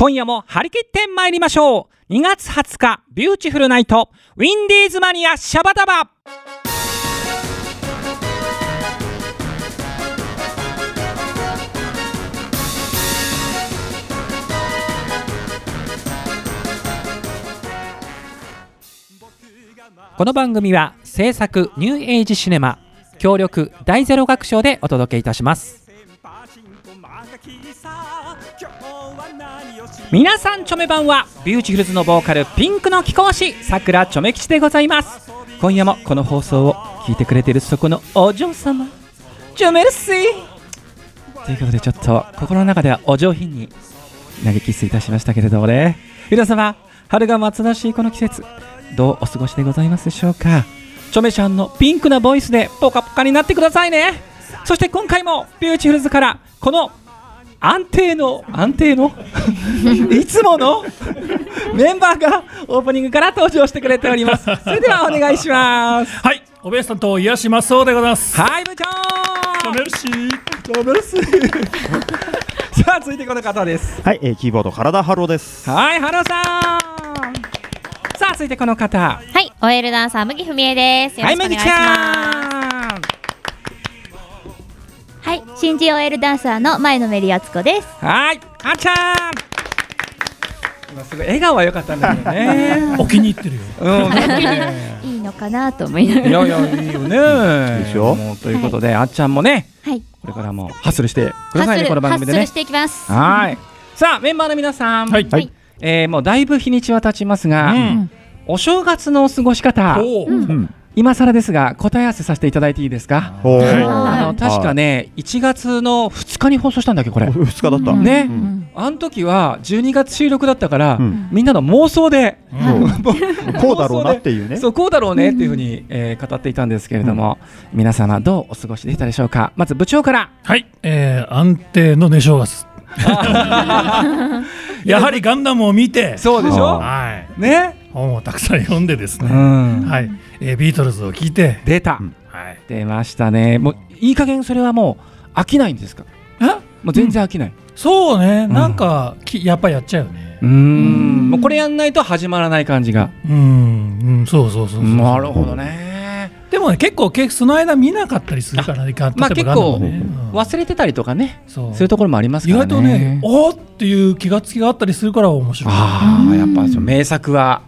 今夜も張り切って参りましょう。2月20日ビューティフルナイトウィンディーズマニアシャバダバ。この番組は制作ニューエイジシネマ協力大ゼロ学賞でお届けいたします。皆さんチョメ版はビューティフルズのボーカルピンクの貴公子さくらチョメ吉でございます。今夜もこの放送を聞いてくれているそこのお嬢様チョメルシー。ということでちょっと心の中ではお上品に投げキスいたしましたけれどもね。皆様春が待つらしいこの季節どうお過ごしでございますでしょうか。チョメちゃんのピンクなボイスでポカポカになってくださいね。そして今回もビューティフルズからこの安定の安定の？いつもの？メンバーがオープニングから登場してくれております。それではお願いします。はい、おべえさんと癒しますそうでございます。はい部長。メルシー。メルス さあ続いてこの方です。はい、えー、キーボード原田ハローです。はいハローさん。さあ続いてこの方。はい、OL ダンサー麦文江です。よはい麦ちろしはい、新人 OL ダンサーの前野メリアツコです。はいあちゃん。今すごい笑顔は良かったんだけどね。お気に入ってるよ。うんね。いいのかなと思いながら。いやいやいいよね。でしょ？ということで、あっちゃんもねはい、これからもハッスルしてくださいねこの番組でね。ハッスルしていきます。はい。さあメンバーの皆さん、はい。はい。えーもうだいぶ日にちは経ちますが、うん。お正月のお過ごし方。うん。今更ですが答え合わせさせていただいていいですか？あの確かね1月の2日に放送したんだっけこれ。お二日だった。うんね、うん。あの時は12月収録だったから、うん。みんなの妄想で、こうだろうなっていうね。そうこうだろうねっていうふうに、えー語っていたんですけれども、皆様どうお過ごしでしたでしょうか？まず部長から。はい、えー、安定の寝正月。やはりガンダムを見て、そうでしょ？はい、ね、本をたくさん読んでですうね、ん。はい、えー、ビートルズを聞いて、出た、うん。はい、出ましたね。もういい加減それはもう飽きないんですか？え？もう全然飽きない。そうね、ん。なんかきやっぱやっちゃうよね。う。ーん。もうこれやんないと始まらない感じが。うん、うん、そうそうそうそう。なるほど。ね。でもね、結構けその間見なかったりするからね、まあ例えばガンダムね。うん。忘れてたりとかね。そう。いうところもあります意からね。外とね、おーっていう気がつきがあったりするから面白い。ああやっぱ名作はうん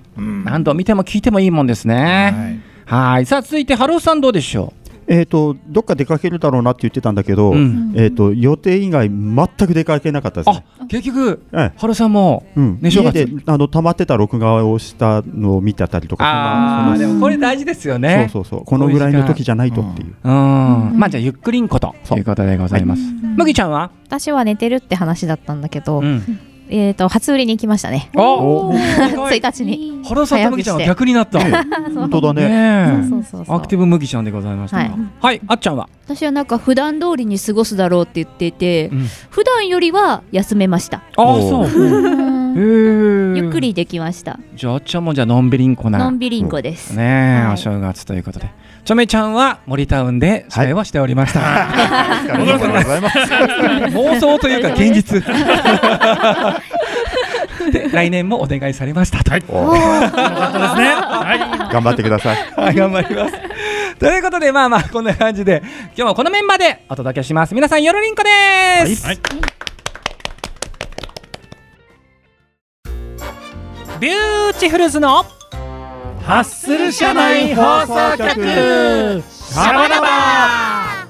何度見ても聞いてもいいもんですね。はい。はい。さあ続いてハローさんどうでしょえっと、どっか出かけるだろうなって言ってたんだけどう、う、ん、えっと、予定以外全く出かけなかったですあね。結局えハローさんもえうん、ね家であの溜まってた録画をしたのを見てたりとかああでもこれ大事ですよそねうそうそう。このぐらいの時じゃないとっていう。うん。まあじゃあゆっくりんことということでございます。麦ちゃんは？私は寝てるって話だったんだけど、うんえっ、と初売りに行きましたね。おお1日に。ハローさんと麦ちゃんは逆になった。ね本当だね。えそうそうそう。アクティブ麦ちゃんでございましたが。はい。はいあっちゃんは？私はなんか普段通りに過ごすだろうって言っていて、うん。普段よりは休めました。あそう。ゆっくりできました。じゃああっちゃんもじゃあのんびりんこなのんびりんこです。ねえ、はい。お正月ということでちょめちゃんは森タウンで司会をしておりました、ありがとうございます。妄想というか現実 で来年もお願いされましたと、はい。はい。頑張ってください。頑張りますということでまあまあこんな感じで今日もこのメンバーでお届けします皆さんよろりんこです、はい。ビューティフルズのハッスル社内放送局。シャバダバ。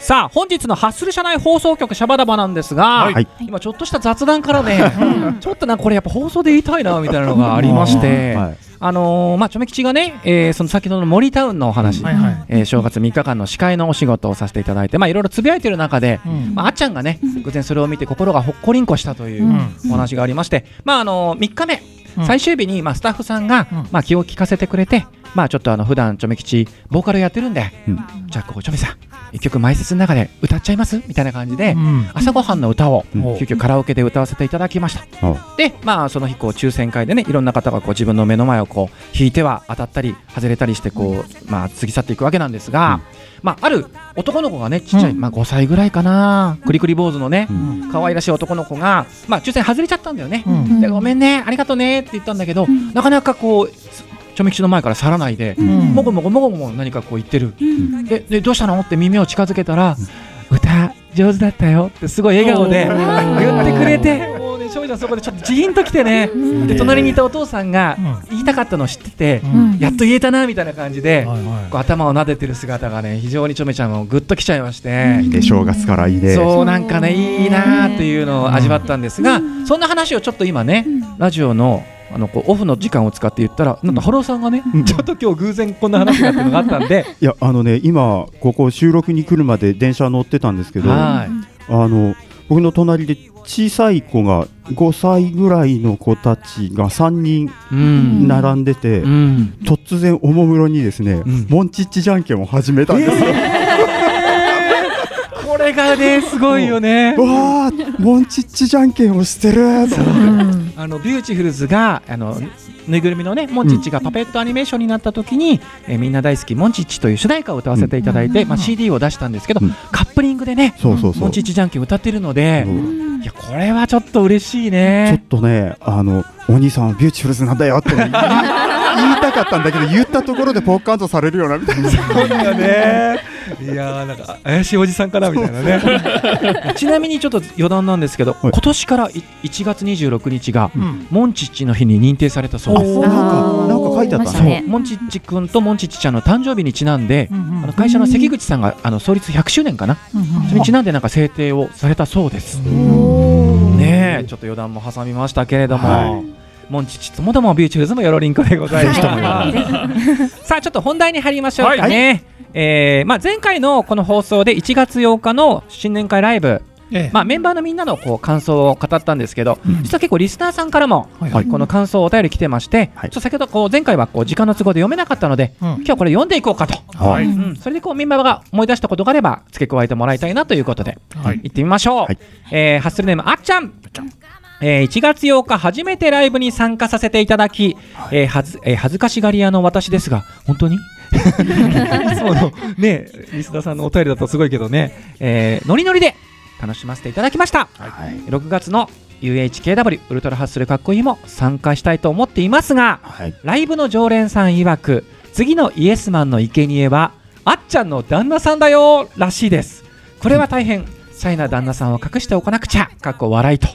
さあ本日のハッスル社内放送局シャバダバなんですが、はい。今ちょっとした雑談からねちょっとなんかこれやっぱ放送で言いたいなみたいなのがありまして、はいあのーまあちょめ吉がね、えーその先ほどの森タウンのお話、はいはい。えー正月3日間の司会のお仕事をさせていただいてまあいろいろつぶやいてる中で、うん。まあ、あっちゃんがね偶然それを見て心がほっこりんこしたといううん。お話がありまして、まああのー3日目うん。最終日に、まあ、スタッフさんが、うん。まあ、気を利かせてくれて、まあ、ちょっとあの普段チョメ吉ボーカルやってるんで、うん。じゃあここチョメさん一曲前説の中で歌っちゃいます？みたいな感じで、うん。朝ごはんの歌をうん。急遽カラオケで歌わせていただきました。あでまあその日こう抽選会でねいろんな方がこう自分の目の前をこう引いては当たったり外れたりしてこうまあ過ぎ去っていくわけなんですが、まあある男の子がねちっちゃい、うんまあ5歳ぐらいかなクリクリ坊主のねうん。可愛らしい男の子がまあ抽選外れちゃったんだよね、うん。でごめんねありがとうねって言ったんだけど、なかなかこうちょめ吉の前から去らないで、うん。もごもごもごもご何かこう言ってる、ででどうしたの？って耳を近づけたら、歌上手だったよってすごい笑顔で言ってくれて。もうね翔ちゃんそこでちょっとジーンときてね、で隣にいたお父さんがうん。言いたかったのを知ってて、うん。やっと言えたなみたいな感じで、こう頭を撫でてる姿がね非常にちょめちゃんもグッときちゃいまして。で正月からいいね。そうなんかねいいなーっていうのを味わったんですが、そんな話をちょっと今ね、ラジオのあのこうオフの時間を使って言ったらなん。かハローさんがね、うん。ちょっと今日偶然こんな話があっのがあったんで、いやあのね今ここ収録に来るまで電車乗ってたんですけどあはい。の僕の隣で小さい子が5歳ぐらいの子たちが3人うん。並んでて、うん。突然おもむろにですね、ん。モンチッチじゃんけんを始めたんですよ。これがねすごいよね。わあモンチッチじゃんけんをしてると思ってあのビューティフルズがあのぬいぐるみのねモンチッチがパペットアニメーションになった時に、えーみんな大好きモンチッチという主題歌を歌わせていただいて、まあ CD を出したんですけど、うん。カップリングでねそうそうそう。モンチッチじゃんけん歌ってるので、いやこれはちょっと嬉しいちょっね。とねあのお兄さんはビューティフルズなんだよって 言いたかったんだけど言ったところでポッカンとされるようなみたいな。そうだね。いやーなんか怪しいおじさんかなみたいなね。ちなみにちょっと余談なんですけど、い。今年からい1月26日が、うん。モンチッチの日に認定されたそうです。なんか。なんか書いてあったそう。ねモンチッチ君とモンチッチちゃんの誕生日にちなんで、うんうん。あの会社の関口さんがあの創立100周年かな、それにちなんでなんか制定をされたそうです。ねえ、ちょっと余談も挟みましたけれども、はモンチッチともどもビューチフルズもよろりんこでござい。ます。さあちょっと本題に入りましょうかね。えーまあ、前回のこの放送で1月8日の新年会ライブ、ええ。まあ、メンバーのみんなのこう感想を語ったんですけど、うん。実は結構リスナーさんからも、はいはい。この感想お便り来てまして、はい。ちょっと先ほどこう前回はこう時間の都合で読めなかったので、うん。今日はこれ読んでいこうかと、はい。うん、それでこうメンバーが思い出したことがあれば付け加えてもらいたいなということで、はい。行ってみましょう、はい。えーハッスルネームあっちゃんえー1月8日初めてライブに参加させていただき、えーはずえー恥ずかしがり屋の私ですが本当に？いつものねリスナーさんのお便りだとすごいけどね、えーノリノリで楽しませていただきました、6月の UHKW ウルトラハッスルかっこいいも参加したいと思っていますがはい。ライブの常連さん曰く次のイエスマンの生贄はあっちゃんの旦那さんだよらしいです。これは大変シャイな旦那さんを隠しておかなくちゃかっこ笑いと。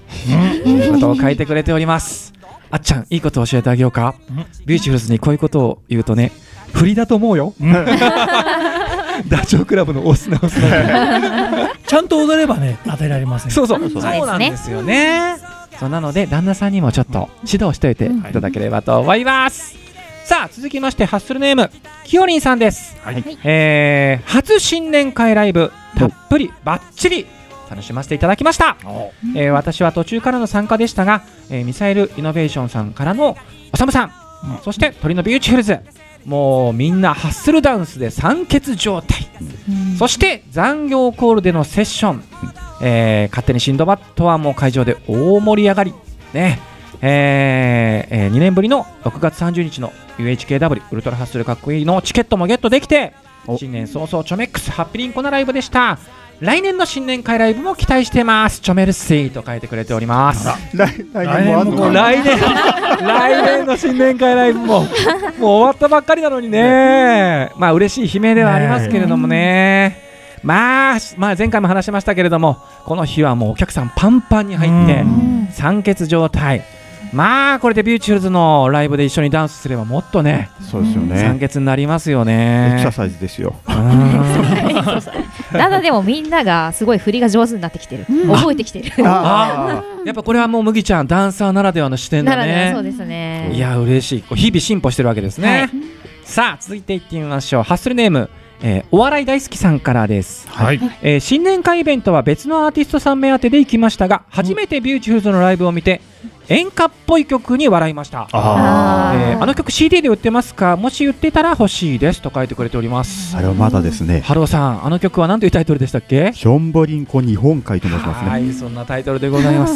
いうことを書いてくれております。あっちゃんいいことを教えてあげようか？うんビューチフルズにこういうことを言うとね振りだと思うよ。ダチョウ倶楽部の押すな押すなちゃんと踊ればね与えられません。そうそう、そう。そうなんですよね。そうなので旦那さんにもちょっと指導しておいていただければと思います。さあ続きましてハッスルネームきよりんさんです。はい。えー初新年会ライブたっぷりバッチリ楽しませていただきました。えー私は途中からの参加でしたが、えーミサイルイノベーションさんからのおさむさん、うん。そしてトリのビューティフルズ。もうみんなハッスルダンスで酸欠状態、そしてアンコールでのセッション、えー勝手にシンドバッドはもう会場で大盛り上がり。ねえーえー2年ぶりの6月30日の UHKW ウルトラハッスルかっこいいのチケットもゲットできてお。新年早々チョメックスハッピリンコなライブでした。来年の新年会ライブも期待してます。チョメルシーと書いてくれております。来来年も来年。来年の新年会ライブももう終わったばっかりなのにね。まあ嬉しい悲鳴ではありますけれどもね。まあ、まあ前回も話しましたけれどもこの日はもうお客さんパンパンに入ってうん。酸欠状態まあこれでビューチフルズのライブで一緒にダンスすればもっとねそうですよ酸ね欠になりますよエクねササイズですよ。うん。ただでもみんながすごい振りが上手になってきてる、覚えてきてる。あやっぱこれはもう麦ちゃんダンサーならではの視点だならではそうねですね。いや嬉しい。こう日々進歩してるわけですね、はい。さあ続いていってみましょう。ハッスルネーム、えーお笑い大好きさんからです、はい。えー新年会イベントは別のアーティストさん目当てで行きましたが初めてビューティフルズのライブを見て演歌っぽい曲に笑いました。あえーあの曲 CD で売ってますか？もし売ってたら欲しいですと書いてくれております。あれはまだですね。ハローさんあの曲は何というタイトルでしたっけ？ションボリンコ日本海と申しますね。はいそんなタイトルでございます、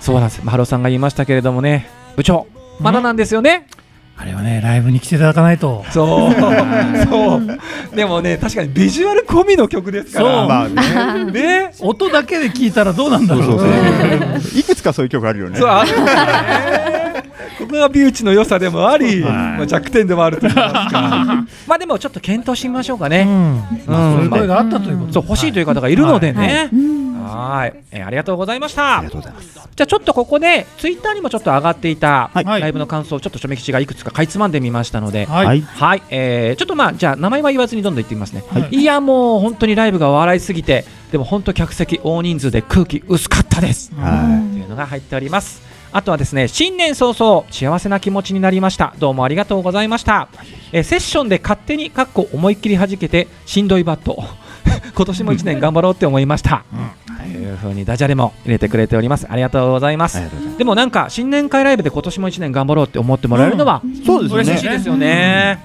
そうなんです。ハローさんが言いましたけれどもね。部長まだなんですよね、あれはねライブに来ていただかないと。そう。そう。でもね確かにビジュアル込みの曲ですから。そう。まあね。ね音だけで聞いたらどうなんだろう。そうそうそう。いくつかそういう曲あるよね。そう。あるんだねここがビューチの良さでもあり、はい。まあ、弱点でもあると言いますか。まあでもちょっと検討してみましょうかね、うん。まあそういう声まがあったということあそう欲しいという方がいるのではい。ね、はい、えーありがとうございました。ありがとうございます。じゃあちょっとここでツイッターにもちょっと上がっていたはい。ライブの感想をちょっとちょめきちがいくつかかいつまんでみましたので、はい、はい。はい、えーちょっとまあじゃあ名前は言わずにどんどん言ってみますね、、はい。やもう本当にライブが笑いすぎてでも本当客席大人数で空気薄かったです。はというのが入っております。あとはですね新年早々幸せな気持ちになりました。どうもありがとうございました、えーセッションで勝手にかっこ思いっきり弾けてしんどいバット 今年も1年頑張ろうって思いました、というふうにダジャレも入れてくれております。ありがとうございます、でもなんか新年会ライブで今年も1年頑張ろうって思ってもらえるのはそうですよね。嬉しいですよね。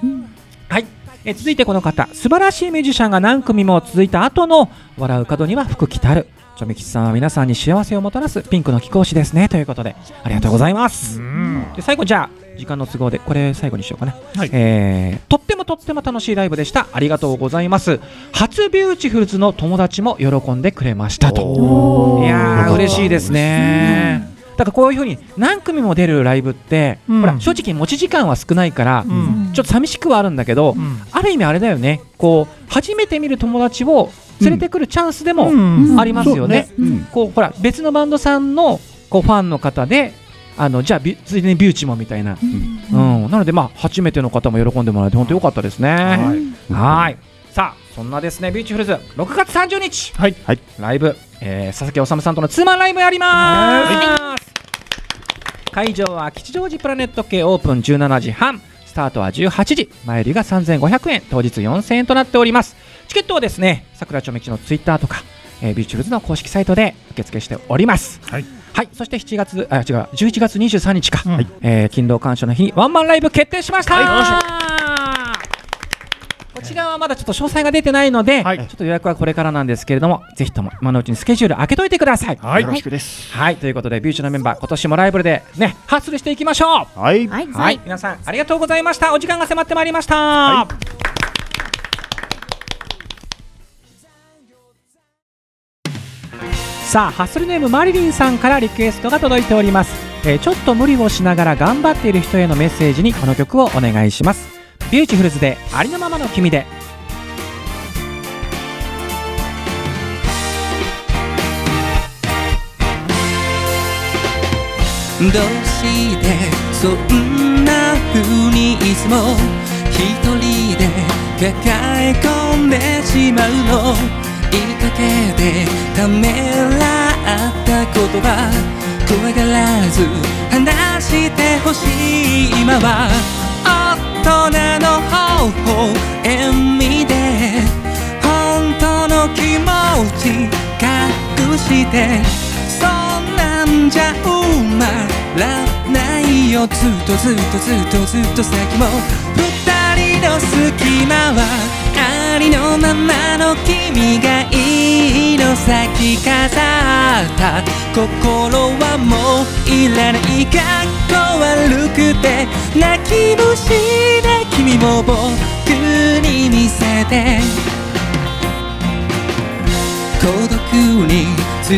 はい、えー続いてこの方。素晴らしいミュージシャンが何組も続いた後の笑う角には福来たる。チョメ吉さんは皆さんに幸せをもたらすピンクの貴公子ですね。ということでありがとうございます。うん。で最後じゃあ時間の都合でこれ最後にしようかな、はい。えーとってもとっても楽しいライブでした。ありがとうございます。初ビューティフルズの友達も喜んでくれましたと。いやー嬉しいですね。だからこういうふうに何組も出るライブって、うん。ほら正直持ち時間は少ないから、うん。ちょっと寂しくはあるんだけど、うん。ある意味あれだよね。こう初めて見る友達を連れてくるチャンスでもうん。ありますよね。こうほら別のバンドさんのこうファンの方であのじゃあビついでにビューチもみたいな、うんなのでまあ初めての方も喜んでもらえて本当良かったですね。はい。さあそんなですねビューチフルズ6月30日、はい。はい。ライブ、えー佐々木修さんとのツーマンライブやります、会場は吉祥寺プラネット K オープン17時半。スタートは18時前売りが3500円。当日4000円となっております。チケットはですね桜町めきちのツイッターとか、えービューチフルズの公式サイトで受付しております。はいはいそして7月あ違う11月23日か、はい。えー勤労感謝の日にワンマンライブ決定しました、こちらはまだちょっと詳細が出てないので、はい。ちょっと予約はこれからなんですけれどもぜひとも今のうちにスケジュール開けといてください。はい。よろしくです。はいということでビューチのメンバー今年もライブでねハッスルしていきましょう。はい。はい。はい、皆さんありがとうございました。お時間が迫ってまいりました、さあハッスルネームマリリンさんからリクエストが届いております、えーちょっと無理をしながら頑張っている人へのメッセージにこの曲をお願いします。ビューティフルズでありのままの君で。どうしてそんな風にいつも一人で抱え込んでしまうの？いかけてためらった言葉怖がらず話してほしい今は大人の方法笑みで本当の気持ち隠してそんなんじゃ埋まらないよずっとずっとずっとずっと先も二人の隙間はりのままの君がいいの咲き飾った。心はもういらない。かっこ悪くて泣き虫な君も僕に見せて。孤独に包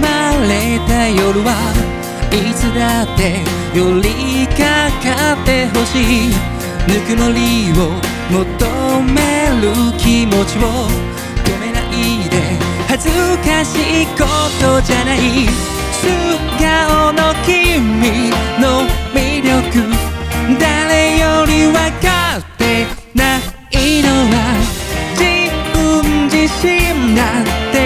まれた夜はいつだって寄りかかってほしい。ぬくもりを求める気持ちを止めないで恥ずかしいことじゃない。素顔の君の魅力。誰より分かってないの。は自分自身なんて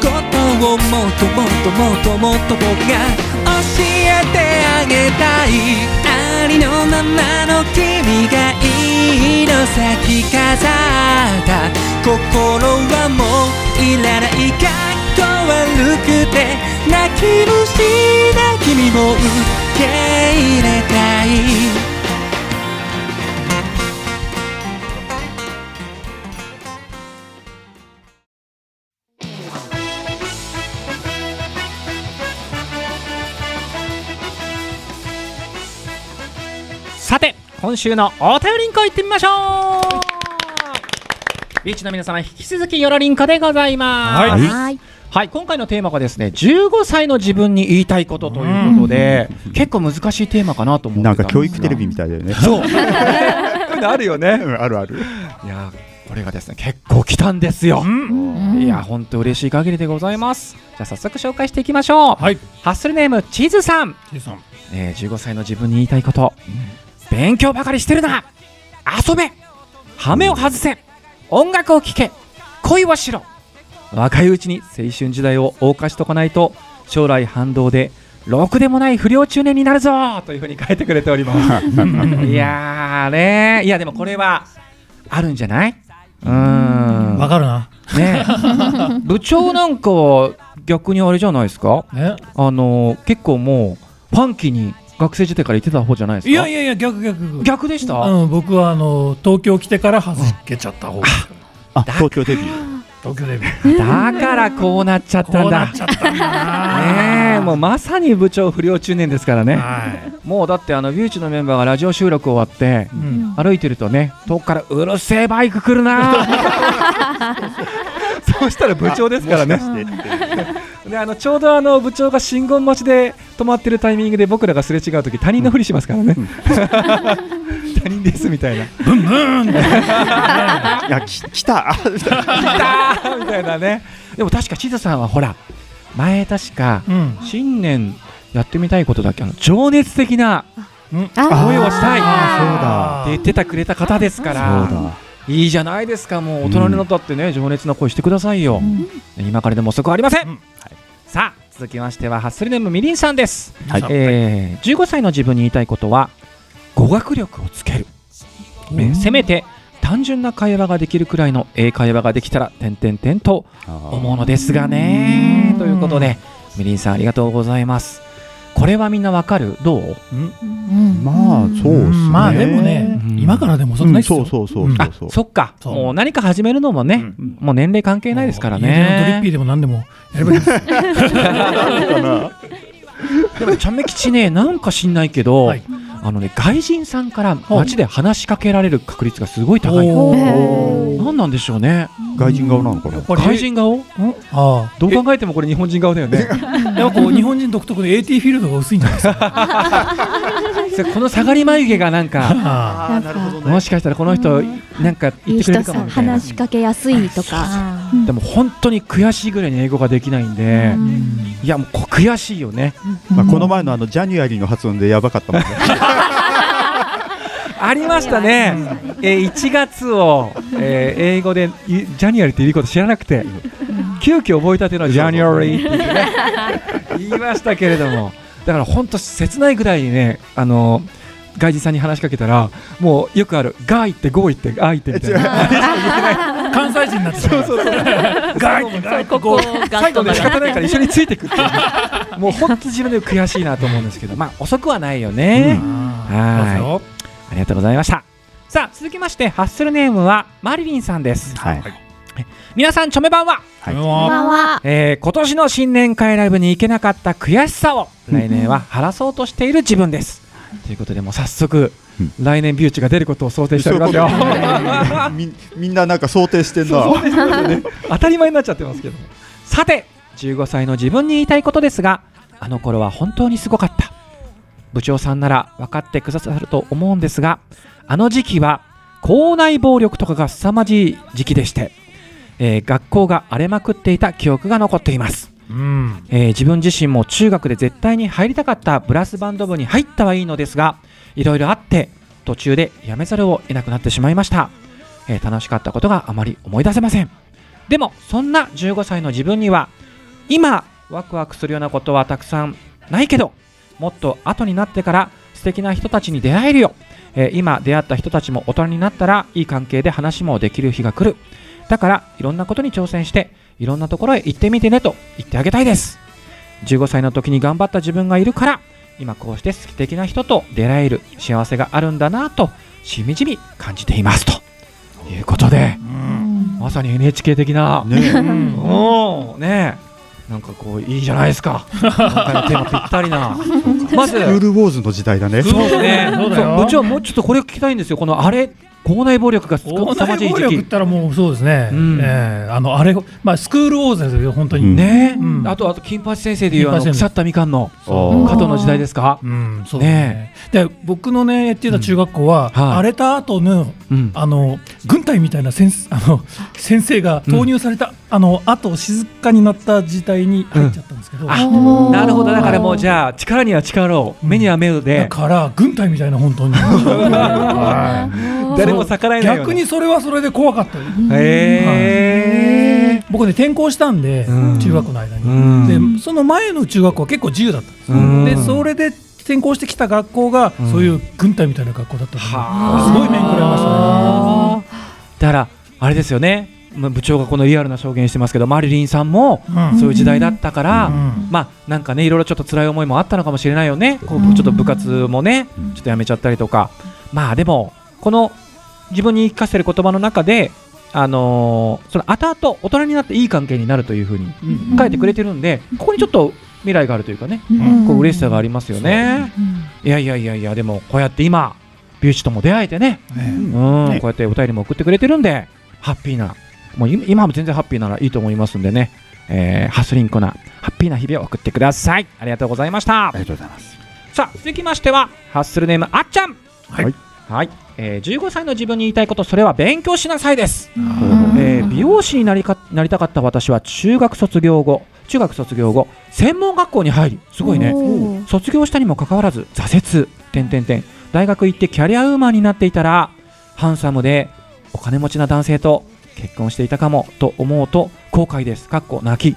ことをもっともっともっともっと僕が教えてあげたいありのままの君がいの咲き飾った心はもういらないかっこ悪くて泣き虫な君も受け入れたい今週のお便りんこ行ってみましょう。ビーチの皆様引き続きよろりんこでございます。はい。はい。はい、今回のテーマがですね15歳の自分に言いたいことということで、結構難しいテーマかなと思ってなんか教い育テレビみたいだよね。そう。あるよね。うんあるある。いやこれがですね結構来たんですよ、うん。いや本当嬉しい限りでございます。じゃあ早速紹介していきましょう、はい。ハッスルネームチーズさん、チーさん。えー15歳の自分に言いたいこと、勉強ばかりしてるな。遊べ。羽目を外せ。音楽を聴け。恋をしろ若いうちに青春時代を謳歌しとかないと将来反動でろくでもない不良中年になるぞというふうに書いてくれております。いやーね。いやでもこれはあるんじゃない？うーん。わかるな。ね。部長なんかは逆にあれじゃないですか？ねあの結構もうファンキーに学生時代から言ってた方じゃないですか？いやいやいや逆逆逆。でした、うん、僕はあの東京来てから外けちゃった方ですあ、東京デビュー。東京デビュー。だからこうなっちゃったこんだねえもうまさに部長不良中年ですからね。はい。もうだってあのビューチのメンバーがラジオ収録終わってうん。歩いてるとね遠くからうるせえバイク来るな そうしたら部長ですからねであのちょうどあの部長が信号待ちで止まってるタイミングで僕らがすれ違う時他人のふりしますからね。他人ですみたいな。ブンブン いや、き来た。来たーみたいなね。でも確か地図さんはほら前確かうん。新年やってみたいことだっけ？あの情熱的なうん。あ声をしたい。あって言ってたくれた方ですかそうらだ。いいじゃないですかもう。大人になったってね、情熱の声してくださいよ、今からでも遅くありません、うん。はいさあ続きましてはハッスルネームみりんさんです、はい。えー15歳の自分に言いたいことは語学力をつける、えーせめて単純な会話ができるくらいの英会話ができたら点々点と思うのですがね。ということでみりんさんありがとうございますこれはみんなわかる？どう？うん。うんまあ、そうっすね。まあでもねうん。今からでも遅くうんないっすよ。そうそうそうそう。そう。そっか。そう。もう何か始めるのもね、うん。もう年齢関係ないですからもう家のドリッピーねでも何でもやればいいです。よでもねちゃめきちねなんか知んないけど、はいあのね外人さんから街で話しかけられる確率がすごい高いおー何なんでしょうね。外人顔なのかな？外人顔？うんあ。どう考えてもこれ日本人顔だよね。あ やっぱこう日本人独特で AT フィールドが薄いんじゃないですか？この下がり眉毛がなんかもしかしたらこの人なんか言ってくれるかもみたいな。話しかけやすいとか。あ でも本当に悔しいぐらいに英語ができないんで、いやもうこ悔しいよね。まあ、この前のあのジャニュアリーの発音でやばかったもんね。ありましたね、えー1月を、えー英語でいジャニュアリーって言うこと知らなくて、急遽覚えたてのジャニュアリーって言ってね言いましたけれども。だから本当切ないぐらいにねあの外人さんに話しかけたらもうよくある「が」言って「ご」言って「あ」言ってみたいな。関西人になってそうそうそう。ガイってガイっ最後ッとね仕方ないから一緒についてくっていう。ね もう本当自分で悔しいなと思うんですけど。まあ遅くはないよね、はいありがとうございました。さあ続きましてハッスルネームはマリリンさんです。はい。皆さんチョメ版は、はい。うこんばわんは？えー今年の新年会ライブに行けなかった悔しさを来年は晴らそうとしている自分です、ということでもう早速、うん。来年ビューチが出ることを想定しておりますよ。みみんななんか想定してんな。当たり前になっちゃってますけど。さて15歳の自分に言いたいことですがあの頃は本当にすごかった部長さんなら分かってくださると思うんですがあの時期は校内暴力とかが凄まじい時期でして、えー学校が荒れまくっていた記憶が残っています、うん。えー自分自身も中学で絶対に入りたかったブラスバンド部に入ったはいいのですがいろいろあって途中で辞めざるを得なくなってしまいました、えー楽しかったことがあまり思い出せません。でもそんな15歳の自分には今ワクワクするようなことはたくさんないけどもっと後になってから素敵な人たちに出会えるよ、えー今出会った人たちも大人になったらいい関係で話もできる日が来る。だからいろんなことに挑戦していろんなところへ行ってみてねと言ってあげたいです。15歳の時に頑張った自分がいるから今こうして素敵な人と出会える。幸せがあるんだなとしみじみ感じていますと。いうことで。まさに NHK 的な。ねねえなんかこういいじゃないですか。今回のテーマぴったりな。まずクールウォーズの時代だね。そうですね。そうだよ。部長もうちょっとこれ聞きたいんですよ。このあれ校内暴力がす校さまじい内暴力ったらもうそうですね、うん。ええあのあれ、まあ、スクールウォーズですよ、本当に。うん。ね。え、うん。あとあと金八先生でいうあの腐ったみかんの加藤の時代ですか、うん、そうですね。ね。で僕のね言ってた中学校は、うんはい。荒れた後のうん、あの軍隊みたいな先生あの先生が投入された、あの後静かになった時代に入っちゃったんですけど、なるほど。だからもうじゃあ力には力を目には目をだでから軍隊みたいな本当に。はい。誰も逆らえない逆にそれはそれで怖かったよ。へえ僕ね転校したんで、うん。中学校の間に、うん。でその前の中学校は結構自由だったんです、それで転校してきた学校が、うん。そういう軍隊みたいな学校だったので、はあ。すごい面食らいましたね。だからあれですよね。まあ部長がこのリアルな証言してますけどマリリンさんもうん。そういう時代だったから、うん。まあなんかねいろいろちょっと辛い思いもあったのかもしれないよね。こう。うんちょっと部活もねうんちょっとやめちゃったりとか。まあでもこの自分に言い聞かせる言葉の中であのーその後々大人になっていい関係になるというふうに書いてくれてるんでここにちょっと未来があるというかねこう嬉しさがありますよね。いやいやいやいやでもこうやって今ビューチとも出会えてね。うん、ね。こうやってお便りも送ってくれてるんで、ハッピーな、もう今今も全然ハッピーならいいと思いますんでね、えーハスリンコな、ハッピーな日々を送ってください。ありがとうございました。あ。りがとうございます。さあ、続きましては、ハッスルネーム、あっちゃん。はい。はい、えー15歳の自分に言いたいこと、それは勉強しなさいです。うん。えー美容師になりかなりたかった私は中学卒業後、中学卒業後、専門学校に入り、すごいね。卒業したにもかかわらず挫折。点点点大学行ってキャリアウーマンになっていたらハンサムでお金持ちな男性と結婚していたかもと思うと後悔です。かっこ泣き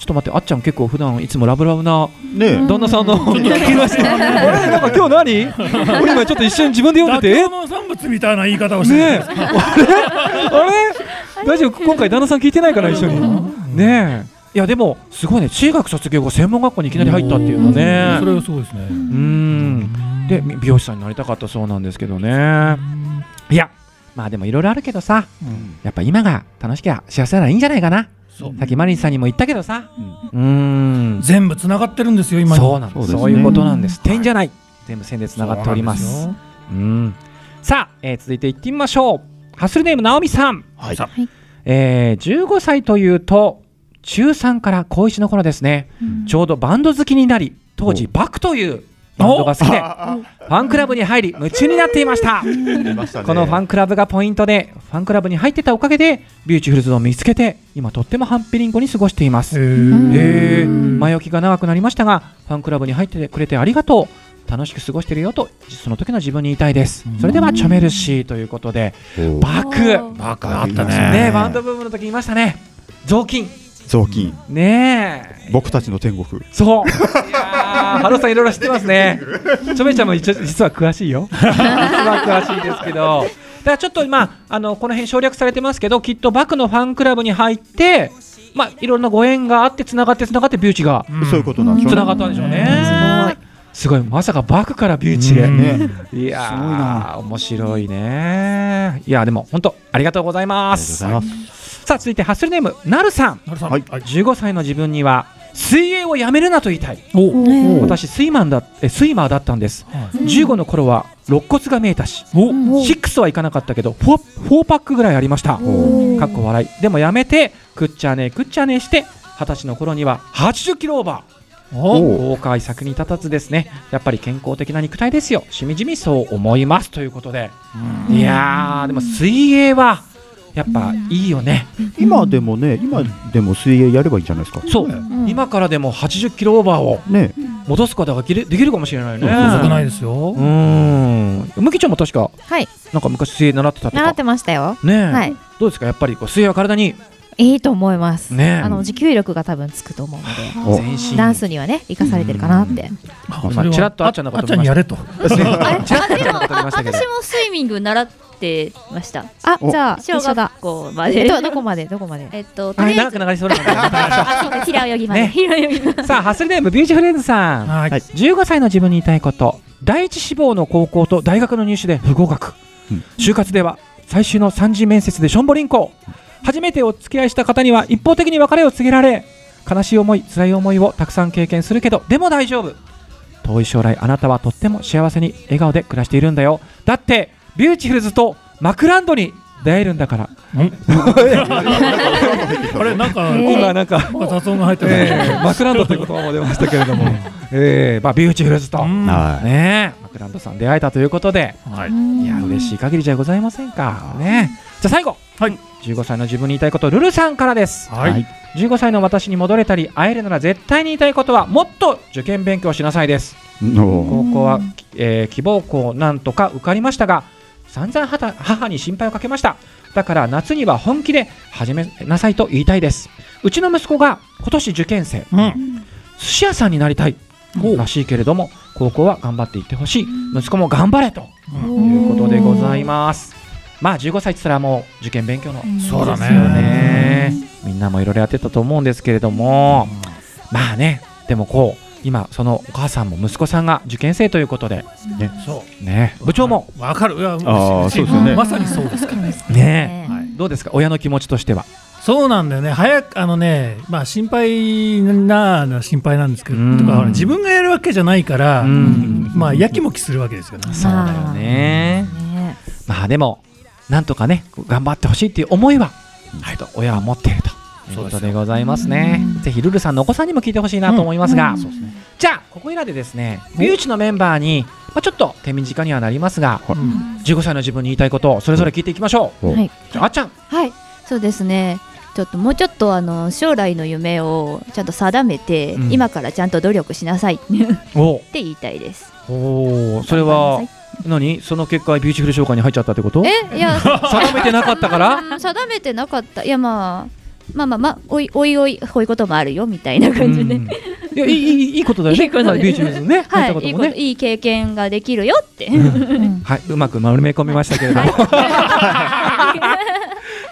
ちょっと待ってあっちゃん結構普段いつもラブラブなねえ。旦那さんの聞きました。あれなんか今日何？俺今ちょっと一瞬自分で読んでて。妥協の産物みたいな言い方をしてる。ねえ。あれ？大丈夫？今回旦那さん聞いてないかな一緒に。ねえ。いやでもすごいね中学卒業後専門学校にいきなり入ったっていうのね。それはすごいですね。うん。で美容師さんになりたかったそうなんですけどね。いやまあでもいろいろあるけどさ。やっぱ今が楽しきゃ幸せならいいんじゃないかな。そうさっきマリンさんにも言ったけどさ。うん。うーん。全部つながってるんですよ今に。そうなんです。ね。そういうことなんです。点じゃない。全部線でつながっております。そうなんでうん。さあ、えー続いていってみましょう。ハッスルネームナオミさん。はい。えー15歳というと中3から高1の頃ですね。ちょうどバンド好きになり当時 BAKUというバンドが好きでファンクラブに入り夢中になっていました。出ましたね。このファンクラブがポイントでファンクラブに入ってたおかげでビューティフルズを見つけて今とってもハッピリンコに過ごしています。へえー。ー前置きが長くなりましたがファンクラブに入ってくれてありがとう。楽しく過ごしてるよとその時の自分に言いたいです。それではチョメルシーということでバクバカあったね。ね。バンドブームの時言いましたね。雑巾。雑巾。ねえ。僕たちの天国。そう。ハローさんいろいろ知ってますね。ちょめちゃんも実は詳しいよ。実は詳しいですけど。だからちょっと今あのこの辺省略されてますけど、きっとバクのファンクラブに入って、まあいろんなご縁があってつながってつながってビューチがそういうことなんでしょうね。つながったんでしょうね。すごいまさかバクからビューチへ。ね。いやー面白いね。いやでも本当ありがとうご。ざいます。さあ続いてハッスルネームなるさん。なるさんはい15歳の自分には水泳をやめるなと言いたい。お。私スイマンだえスイマーだったんです、15の頃は肋骨が見えたしお。6はいかなかったけど 4, 4パックぐらいありました。おかっこ笑い。でもやめてくっちゃねーくっちゃねーして二十歳の頃には80キロオーバー。お。後悔先に立たずですね。やっぱり健康的な肉体ですよ。しみじみそう思います。ということで。いやーでも水泳はやっぱいいよね。今でもね、今でも水泳やればいいじゃないですか。そう。今からでも80キロオーバーをね。戻すことができるできるかもしれないね。遅くないですよ。うーん。むきちゃんも確か、はい。なんか昔水泳習ってたとか。習ってましたよ。ねえ、はい。どうですか？やっぱりこう水泳は体に。いいと思います。ねえ。あの持久力が多分つくと思うのお。全身。で、ダンスにはね生かされてるかなって。今あちらっとあっちゃんのことあっちゃんにやれと。私もスイミング習ってました。あ、お。じゃあ小学。校までどどこまで？どこまで？えっととはいりあえず長くなりそう 平泳ぎまで、ね。平泳ぎまで。うさあハッスルネームビューティフルエンズさん。はい。はい15歳の自分に言いたいこと。第一志望の高校と大学の入試で不合格、うん。就活では最終の三次面接でしょんぼりんこ。初めてお付き合いした方には一方的に別れを告げられ悲しい思い辛い思いをたくさん経験するけどでも大丈夫。遠い将来あなたはとっても幸せに笑顔で暮らしているんだよ。だってビューティフルズとマクランドに出会えるんだから。あれなんかえー今なんか、なんか雑音が入ってるえーマクランドという言葉も出ましたけれども、えーまあ、ビューティフルズと、ね。えマクランドさん出会えたということで。はい。いや嬉しい限りじゃございませんか。ね。じゃあ最後、はい。15歳の自分に言いたいことルルさんからです。はい。15歳の私に戻れたり会えるなら絶対に言いたいことはもっと受験勉強しなさいです。の高校は、えー希望校なんとか受かりましたが散々母母に心配をかけました。だから夏には本気で始めなさいと言いたいです。うちの息子が今年受験生。うん。寿司屋さんになりたい。らしいけれども高校は頑張っていってほしい。息子も頑張れということでございます。まあ15歳って言ったらもう受験勉強のそうだね。みんなもいろいろやってたと思うんですけれども。まあねでもこう今そのお母さんも息子さんが受験生ということで。そう。ね。部長も。わかる。いやあそうですよね。まさにそうですからね。ね。はい。どうですか？親の気持ちとしては。そうなんだよね。早くあのねまあ心配なな心配なんですけどうん。とか自分がやるわけじゃないからうん。まあやきもきするわけですよね。そうだよね。ね。まあでもなんとかね頑張ってほしいっていう思いははいと親は持っているとことでございますね。ぜひルルさんのお子さんにも聞いてほしいなと思いますが、そうですね。じゃあここいらでですねビューチのメンバーに、まあ、ちょっと手短にはなりますがうん。15歳の自分に言いたいことをそれぞれ聞いていきましょう、おはい。じゃああっちゃん。はい。そうですね。ちょっともうちょっとあの将来の夢をちゃんと定めて、うん。今からちゃんと努力しなさい。ってお言いたいです。おそれは何？その結果ビューティフル紹介に入っちゃったってこと？え？いや。定めてなかったから？うん定めてなかった。いやまあまあまあまあおいおいおいこういうこともあるよみたいな感じで、うん。いやいいいいことだよね。いいことでビューティフルね。はい。いいこといい経験ができるよって、うん。はい。うまく丸め込みましたけれども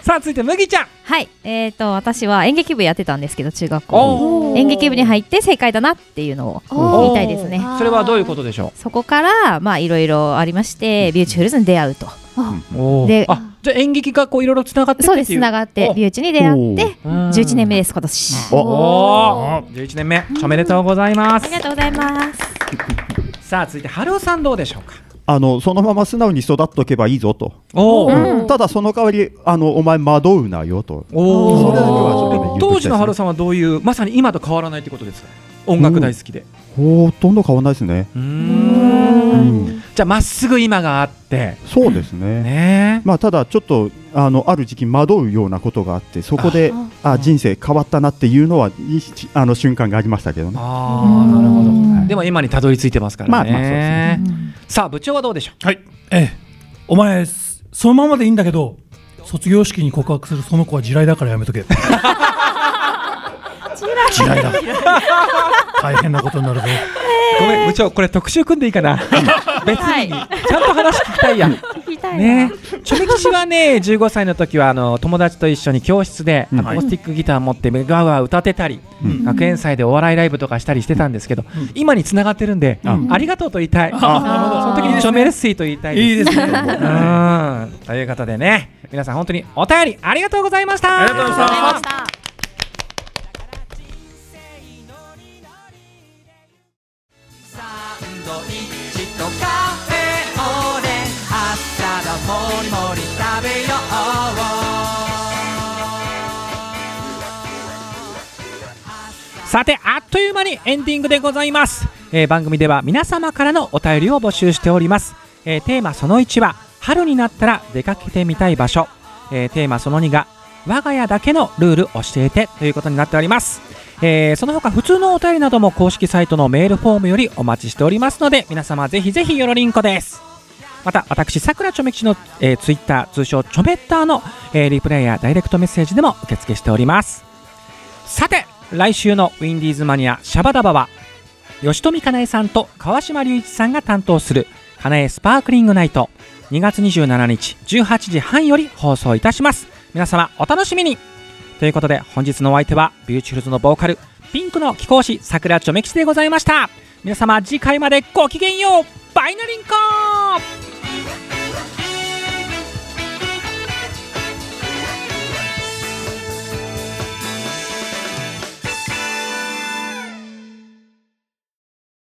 さあ続いて麦ちゃん。はい。えっと私は演劇部やってたんですけど中学校。お演劇部に入って正解だなっていうのを言いたいですね。それはどういうことでしょそこからまあいろいろありましてビューティフルズに出会うと。うおー。であじゃあ演劇がこういろいろつながってってそうです。つながってお。ビューチに出会ってうん。11年目です今年。おおー。11年目。おめでとうございます。ありがとうございます。さあ続いて春尾さんどうでしょうか？あのそのまま素直に育っとけばいいぞと、うん。ただその代わりあのお前惑うなよと。当時の春尾さんはどういうまさに今と変わらないってことですか？音楽大好きで。ほとんど変わんないですね、うーうん。ん、じゃあまっすぐ今があって。そうですね。ね。まあただちょっとあのある時期惑うようなことがあってそこであ人生変わったなっていうのはあの瞬間がありましたけどね。ああなるほど。うんでも今にたどり着いてますからまあまあそうですね。さあ部長はどうでしょはい。ええ。お前そのままでいいんだけど卒業式に告白するその子は地雷だからやめとけ 地雷だ大変なことになるぞ。うごめん部長これ特集組んでいいかな？別にちゃんと話聞きたいやん。聞きたいな。ね、チョメ吉はね15歳の時はあの友達と一緒に教室でうん。アコースティックギター持ってガーガー歌ってたり、うん。学園祭でお笑いライブとかしたりしてたんですけど、今に繋がってるんで、うん。ありがとうと言いたい、あなるほど。その時にチョメルスイと言いたいいいですね。うん。ということでね皆さん本当にお便りありがとうございました。ありがとうございましたさてあっという間にエンディングでございます、えー番組では皆様からのお便りを募集しております、えーテーマその1は春になったら出かけてみたい場所、えーテーマその2が我が家だけのルール教えてということになっております、えーその他普通のお便りなども公式サイトのメールフォームよりお待ちしておりますので皆様ぜひぜひよろりんこです。また私さくらちょめ吉の、えー、ツイッター通称ちょめッターの、えーリプレイやダイレクトメッセージでも受付しております。さて来週のウィンディーズマニアシャバダバは吉富かなえさんと川島隆一さんが担当するかなえスパークリングナイト2月27日18時半より放送いたします。皆様お楽しみに。ということで本日のお相手はビューチュルズのボーカルピンクの貴公子桜ちょめ吉でございました。皆様次回までごきげんよう。バイナリンコ